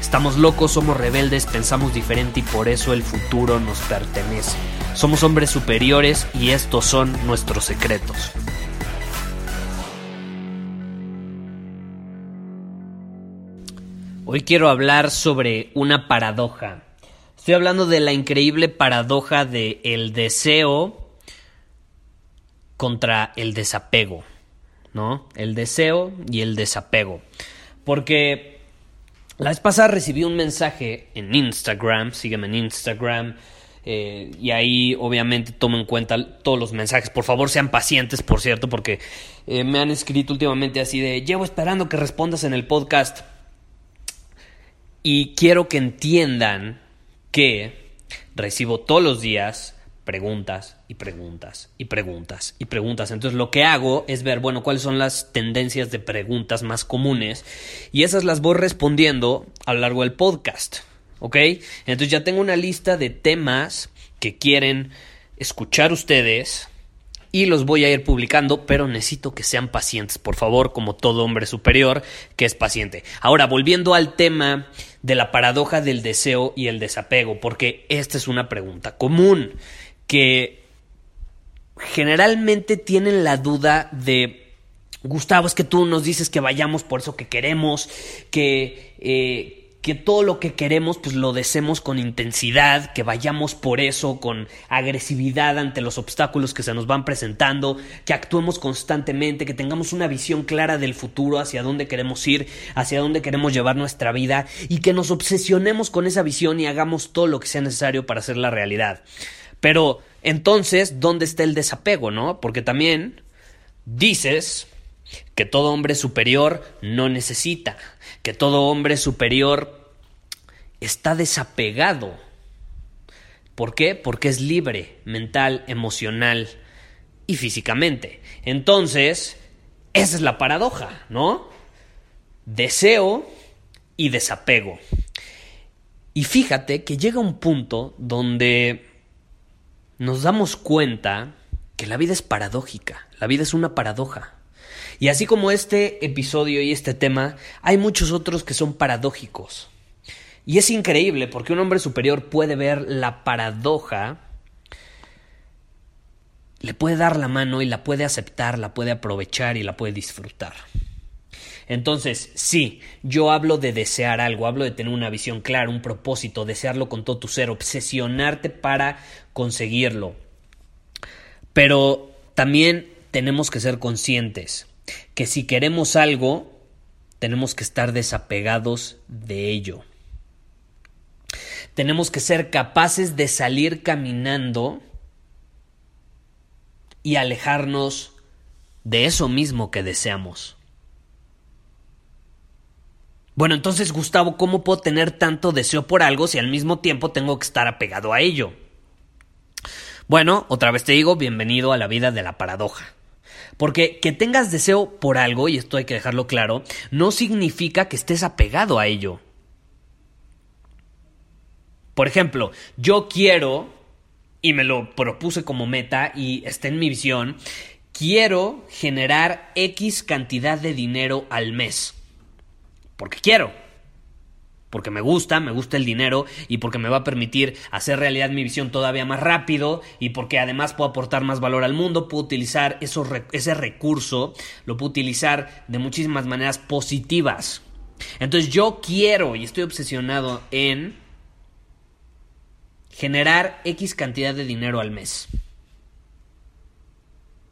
Estamos locos, somos rebeldes, pensamos diferente y por eso el futuro nos pertenece. Somos hombres superiores y estos son nuestros secretos. Hoy quiero hablar sobre una paradoja. Estoy hablando de la increíble paradoja de el deseo contra el desapego, ¿no? El deseo y el desapego. Porque la vez pasada recibí un mensaje en Instagram, sígueme en Instagram, eh, y ahí obviamente tomo en cuenta todos los mensajes. Por favor, sean pacientes, por cierto, porque eh, me han escrito últimamente así de, llevo esperando que respondas en el podcast. Y quiero que entiendan que recibo todos los días preguntas y preguntas y preguntas y preguntas. Entonces lo que hago es ver, bueno, cuáles son las tendencias de preguntas más comunes y esas las voy respondiendo a lo largo del podcast. ¿Ok? Entonces ya tengo una lista de temas que quieren escuchar ustedes y los voy a ir publicando, pero necesito que sean pacientes, por favor, como todo hombre superior que es paciente. Ahora, volviendo al tema de la paradoja del deseo y el desapego, porque esta es una pregunta común que generalmente tienen la duda de Gustavo, es que tú nos dices que vayamos por eso que queremos, que, eh, que todo lo que queremos pues lo deseemos con intensidad, que vayamos por eso con agresividad ante los obstáculos que se nos van presentando, que actuemos constantemente, que tengamos una visión clara del futuro, hacia dónde queremos ir, hacia dónde queremos llevar nuestra vida y que nos obsesionemos con esa visión y hagamos todo lo que sea necesario para hacer la realidad. Pero entonces, ¿dónde está el desapego, no? Porque también dices que todo hombre superior no necesita, que todo hombre superior está desapegado. ¿Por qué? Porque es libre, mental, emocional y físicamente. Entonces, esa es la paradoja, ¿no? Deseo y desapego. Y fíjate que llega un punto donde nos damos cuenta que la vida es paradójica, la vida es una paradoja. Y así como este episodio y este tema, hay muchos otros que son paradójicos. Y es increíble porque un hombre superior puede ver la paradoja, le puede dar la mano y la puede aceptar, la puede aprovechar y la puede disfrutar. Entonces, sí, yo hablo de desear algo, hablo de tener una visión clara, un propósito, desearlo con todo tu ser, obsesionarte para conseguirlo. Pero también tenemos que ser conscientes que si queremos algo, tenemos que estar desapegados de ello. Tenemos que ser capaces de salir caminando y alejarnos de eso mismo que deseamos. Bueno, entonces Gustavo, ¿cómo puedo tener tanto deseo por algo si al mismo tiempo tengo que estar apegado a ello? Bueno, otra vez te digo, bienvenido a la vida de la paradoja. Porque que tengas deseo por algo, y esto hay que dejarlo claro, no significa que estés apegado a ello. Por ejemplo, yo quiero, y me lo propuse como meta y está en mi visión, quiero generar X cantidad de dinero al mes porque quiero. Porque me gusta, me gusta el dinero y porque me va a permitir hacer realidad mi visión todavía más rápido y porque además puedo aportar más valor al mundo, puedo utilizar ese recurso, lo puedo utilizar de muchísimas maneras positivas. Entonces yo quiero y estoy obsesionado en generar X cantidad de dinero al mes.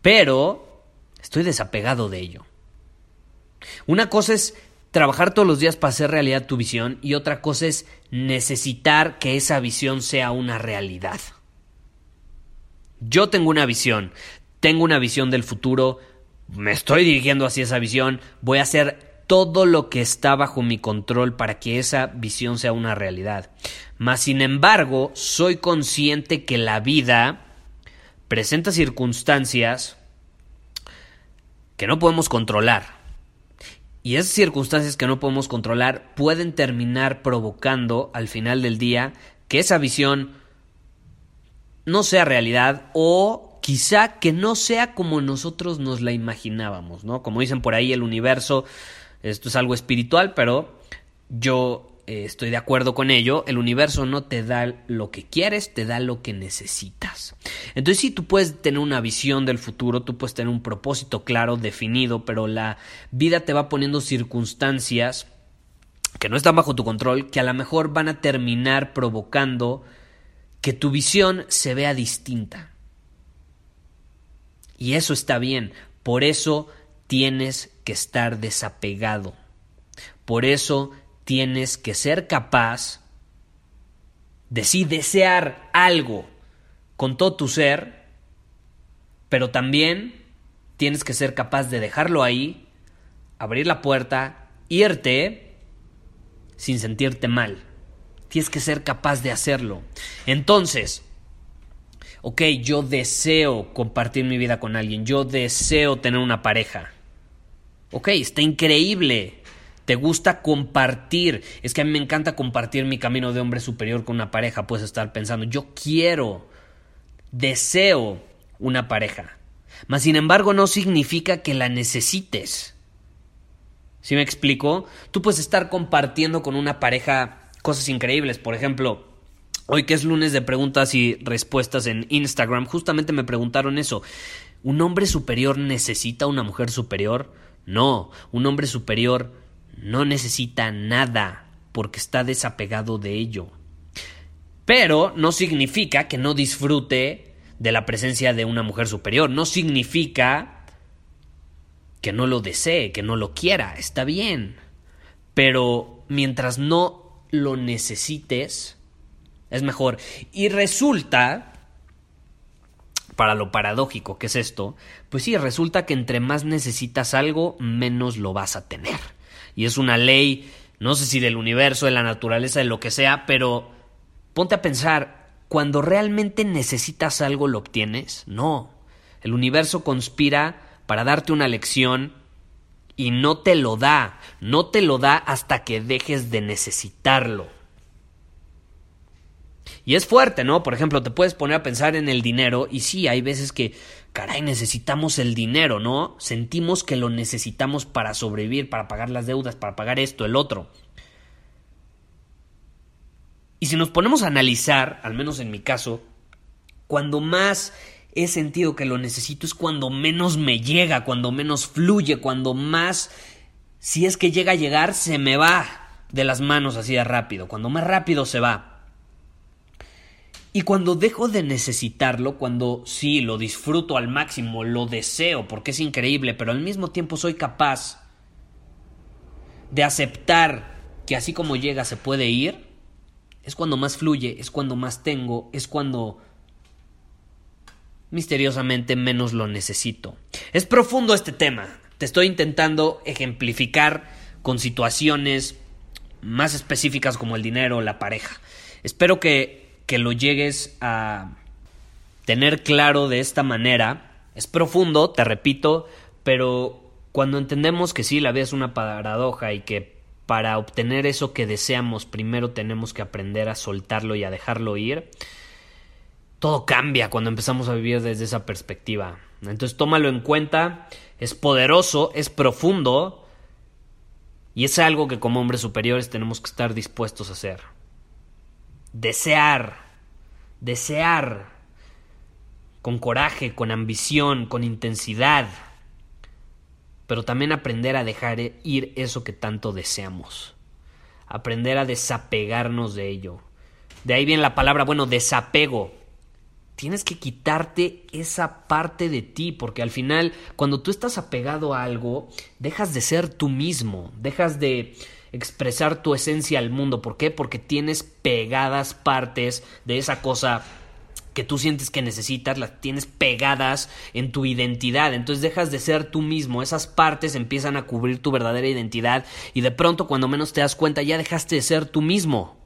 Pero estoy desapegado de ello. Una cosa es trabajar todos los días para hacer realidad tu visión y otra cosa es necesitar que esa visión sea una realidad. Yo tengo una visión, tengo una visión del futuro, me estoy dirigiendo hacia esa visión, voy a hacer todo lo que está bajo mi control para que esa visión sea una realidad. Mas, sin embargo, soy consciente que la vida presenta circunstancias que no podemos controlar. Y esas circunstancias que no podemos controlar pueden terminar provocando al final del día que esa visión no sea realidad o quizá que no sea como nosotros nos la imaginábamos, ¿no? Como dicen por ahí el universo, esto es algo espiritual, pero yo eh, estoy de acuerdo con ello, el universo no te da lo que quieres, te da lo que necesitas. Entonces sí, tú puedes tener una visión del futuro, tú puedes tener un propósito claro, definido, pero la vida te va poniendo circunstancias que no están bajo tu control, que a lo mejor van a terminar provocando que tu visión se vea distinta. Y eso está bien, por eso tienes que estar desapegado. Por eso tienes que ser capaz de sí desear algo con todo tu ser, pero también tienes que ser capaz de dejarlo ahí, abrir la puerta, irte sin sentirte mal. Tienes que ser capaz de hacerlo. Entonces, ok, yo deseo compartir mi vida con alguien, yo deseo tener una pareja. Ok, está increíble te gusta compartir. Es que a mí me encanta compartir mi camino de hombre superior con una pareja. Puedes estar pensando, yo quiero, deseo una pareja. Mas sin embargo no significa que la necesites. ¿Sí me explico? Tú puedes estar compartiendo con una pareja cosas increíbles. Por ejemplo, hoy que es lunes de preguntas y respuestas en Instagram, justamente me preguntaron eso. ¿Un hombre superior necesita una mujer superior? No, un hombre superior no necesita nada porque está desapegado de ello. Pero no significa que no disfrute de la presencia de una mujer superior. No significa que no lo desee, que no lo quiera. Está bien. Pero mientras no lo necesites, es mejor. Y resulta, para lo paradójico que es esto, pues sí, resulta que entre más necesitas algo, menos lo vas a tener y es una ley, no sé si del universo, de la naturaleza, de lo que sea, pero ponte a pensar, cuando realmente necesitas algo lo obtienes? No. El universo conspira para darte una lección y no te lo da, no te lo da hasta que dejes de necesitarlo. Y es fuerte, ¿no? Por ejemplo, te puedes poner a pensar en el dinero y sí, hay veces que caray, necesitamos el dinero, ¿no? Sentimos que lo necesitamos para sobrevivir, para pagar las deudas, para pagar esto, el otro. Y si nos ponemos a analizar, al menos en mi caso, cuando más he sentido que lo necesito es cuando menos me llega, cuando menos fluye, cuando más, si es que llega a llegar, se me va de las manos así de rápido, cuando más rápido se va. Y cuando dejo de necesitarlo, cuando sí, lo disfruto al máximo, lo deseo porque es increíble, pero al mismo tiempo soy capaz de aceptar que así como llega se puede ir, es cuando más fluye, es cuando más tengo, es cuando misteriosamente menos lo necesito. Es profundo este tema. Te estoy intentando ejemplificar con situaciones más específicas como el dinero o la pareja. Espero que que lo llegues a tener claro de esta manera. Es profundo, te repito, pero cuando entendemos que sí, la vida es una paradoja y que para obtener eso que deseamos primero tenemos que aprender a soltarlo y a dejarlo ir, todo cambia cuando empezamos a vivir desde esa perspectiva. Entonces tómalo en cuenta, es poderoso, es profundo y es algo que como hombres superiores tenemos que estar dispuestos a hacer desear, desear con coraje, con ambición, con intensidad, pero también aprender a dejar ir eso que tanto deseamos, aprender a desapegarnos de ello. De ahí viene la palabra, bueno, desapego. tienes que quitarte esa parte de ti, porque al final, cuando tú estás apegado a algo, dejas de ser tú mismo, dejas de expresar tu esencia al mundo. ¿Por qué? Porque tienes pegadas partes de esa cosa que tú sientes que necesitas, las tienes pegadas en tu identidad. Entonces dejas de ser tú mismo. Esas partes empiezan a cubrir tu verdadera identidad y de pronto cuando menos te das cuenta ya dejaste de ser tú mismo.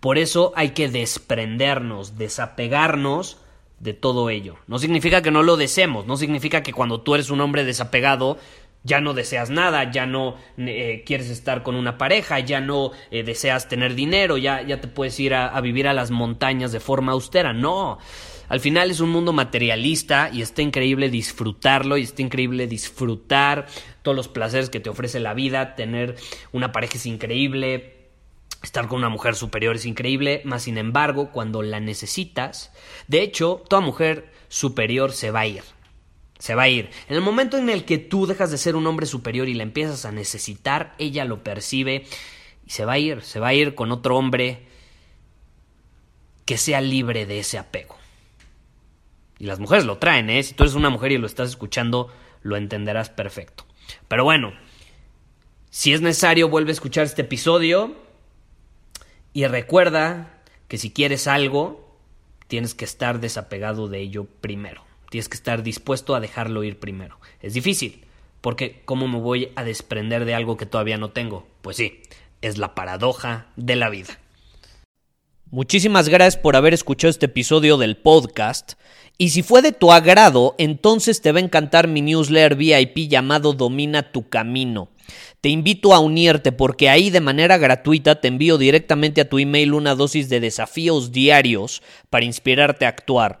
Por eso hay que desprendernos, desapegarnos de todo ello. No significa que no lo deseemos, no significa que cuando tú eres un hombre desapegado ya no deseas nada, ya no eh, quieres estar con una pareja, ya no eh, deseas tener dinero, ya, ya te puedes ir a, a vivir a las montañas de forma austera. No, al final es un mundo materialista y está increíble disfrutarlo y está increíble disfrutar todos los placeres que te ofrece la vida, tener una pareja es increíble, Estar con una mujer superior es increíble, más sin embargo, cuando la necesitas, de hecho, toda mujer superior se va a ir. Se va a ir. En el momento en el que tú dejas de ser un hombre superior y la empiezas a necesitar, ella lo percibe y se va a ir. Se va a ir con otro hombre que sea libre de ese apego. Y las mujeres lo traen, ¿eh? Si tú eres una mujer y lo estás escuchando, lo entenderás perfecto. Pero bueno, si es necesario, vuelve a escuchar este episodio y recuerda que si quieres algo, tienes que estar desapegado de ello primero. Tienes que estar dispuesto a dejarlo ir primero. Es difícil, porque ¿cómo me voy a desprender de algo que todavía no tengo? Pues sí, es la paradoja de la vida. Muchísimas gracias por haber escuchado este episodio del podcast. Y si fue de tu agrado, entonces te va a encantar mi newsletter VIP llamado Domina tu Camino. Te invito a unirte porque ahí de manera gratuita te envío directamente a tu email una dosis de desafíos diarios para inspirarte a actuar.